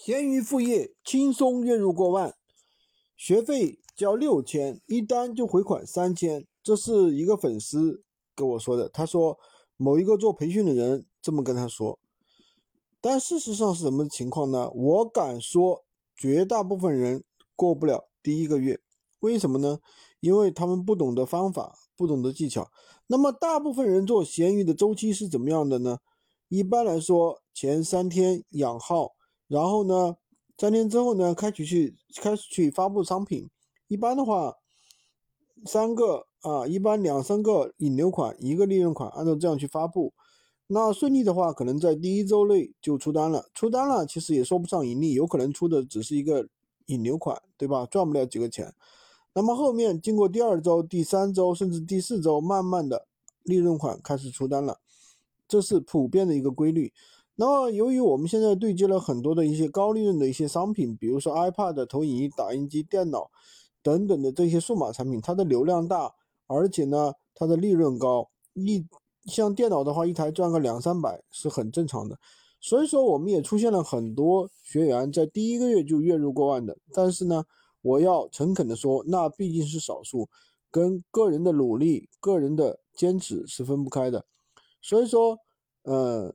闲鱼副业轻松月入过万，学费交六千，一单就回款三千。这是一个粉丝跟我说的，他说某一个做培训的人这么跟他说，但事实上是什么情况呢？我敢说，绝大部分人过不了第一个月，为什么呢？因为他们不懂得方法，不懂得技巧。那么大部分人做闲鱼的周期是怎么样的呢？一般来说，前三天养号。然后呢，三天之后呢，开始去开始去发布商品。一般的话，三个啊，一般两三个引流款，一个利润款，按照这样去发布。那顺利的话，可能在第一周内就出单了。出单了，其实也说不上盈利，有可能出的只是一个引流款，对吧？赚不了几个钱。那么后面经过第二周、第三周，甚至第四周，慢慢的利润款开始出单了，这是普遍的一个规律。那么，由于我们现在对接了很多的一些高利润的一些商品，比如说 iPad、投影仪、打印机、电脑等等的这些数码产品，它的流量大，而且呢，它的利润高。一像电脑的话，一台赚个两三百是很正常的。所以说，我们也出现了很多学员在第一个月就月入过万的。但是呢，我要诚恳的说，那毕竟是少数，跟个人的努力、个人的坚持是分不开的。所以说，呃。